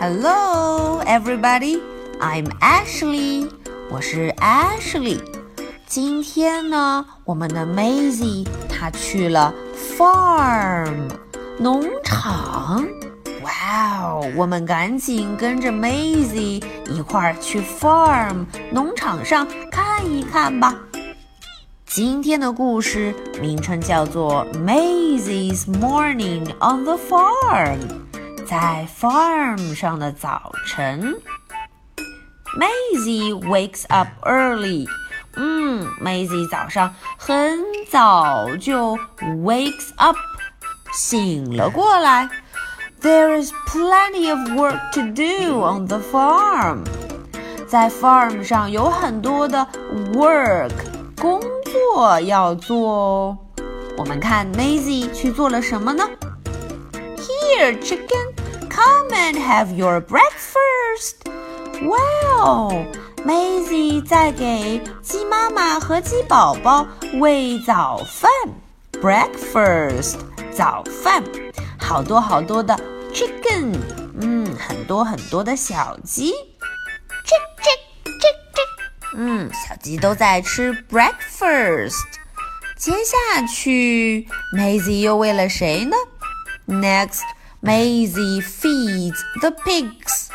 Hello, everybody. I'm Ashley. 我是 Ashley。今天呢，我们的 Maisy 她去了 farm 农场。哇哦，我们赶紧跟着 Maisy 一块儿去 farm 农场上看一看吧。今天的故事名称叫做《Maisy's Morning on the Farm》。在 farm 上的早晨。Maisy wakes up early. early。嗯，Maisy 早上很早就 wakes up，醒了过来。There is plenty of work to do on the farm. 在 farm 上有很多的 work 工作要做哦。我们看 Maisy 去做了什么呢？Here, chicken. Come and have your breakfast. Wow! Maisy 在给鸡妈妈和鸡宝宝喂早饭，breakfast 早饭，好多好多的 chicken，嗯，很多很多的小鸡，chick chick chick chick，嗯，小鸡都在吃 breakfast。接下去，Maisy 又喂了谁呢？Next。Maisy feeds the pigs.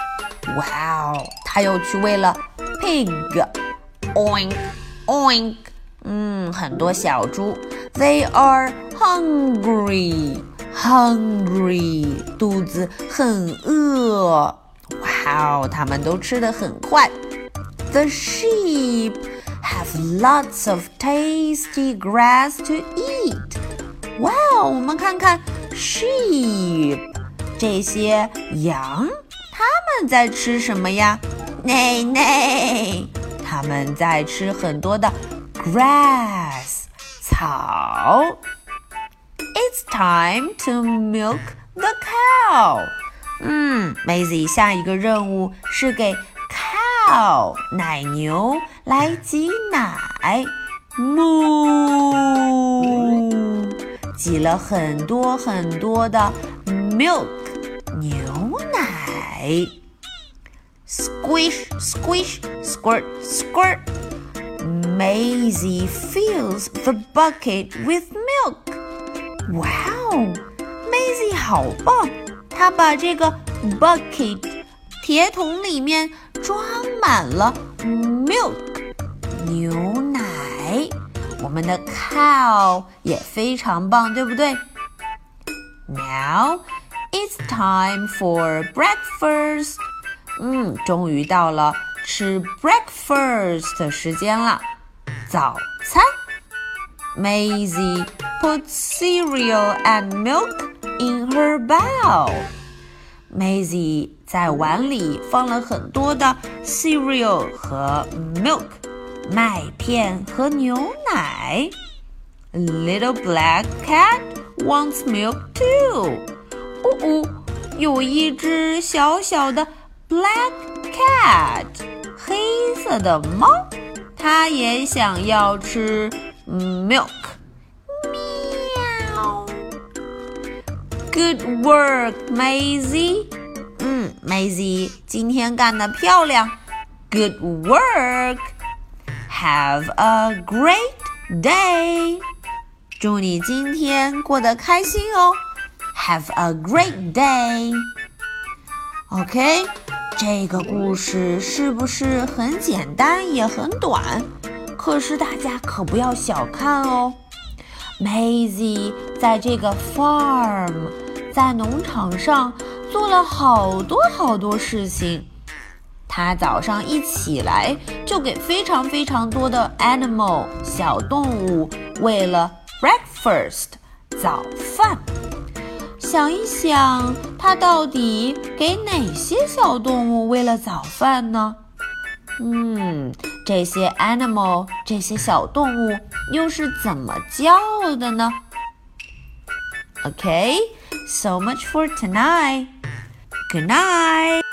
Wow, 她又去喂了 pig. Oink, oink. Hmm, oink，嗯，很多小猪。They are hungry, hungry，肚子很饿。哇哦，他们都吃的很快。The sheep have lots of tasty grass to eat. Wow, 哇哦，我们看看 sheep。这些羊，它们在吃什么呀？内内，它们在吃很多的 grass 草。It's time to milk the cow. 嗯，Maisie 下一个任务是给 cow 奶牛来挤奶，moo 挤了很多很多的 milk 牛奶。Squish, squish, squirt, squirt. Maisy fills the bucket with milk. Wow, Maisy 好棒，她把这个 bucket 铁桶里面装满了 milk 牛奶。我们的 cow 也非常棒，对不对？Now it's time for breakfast. 嗯，终于到了吃 breakfast 的时间了。早餐。Maisy put cereal and milk in her bowl. Maisy 在碗里放了很多的 cereal 和 milk，麦片和牛奶。Little black cat wants milk too. 哦哦，有一只小小的 black cat，黑色的猫，它也想要吃 milk。喵。Good work, Maisy。嗯，Maisy，今天干得漂亮。Good work. Have a great day. 祝你今天过得开心哦。Have a great day. OK，这个故事是不是很简单也很短？可是大家可不要小看哦。Maisie 在这个 farm，在农场上做了好多好多事情。她早上一起来就给非常非常多的 animal 小动物喂了 breakfast 早饭。想一想，它到底给哪些小动物喂了早饭呢？嗯，这些 animal 这些小动物又是怎么叫的呢？Okay, so much for tonight. Good night.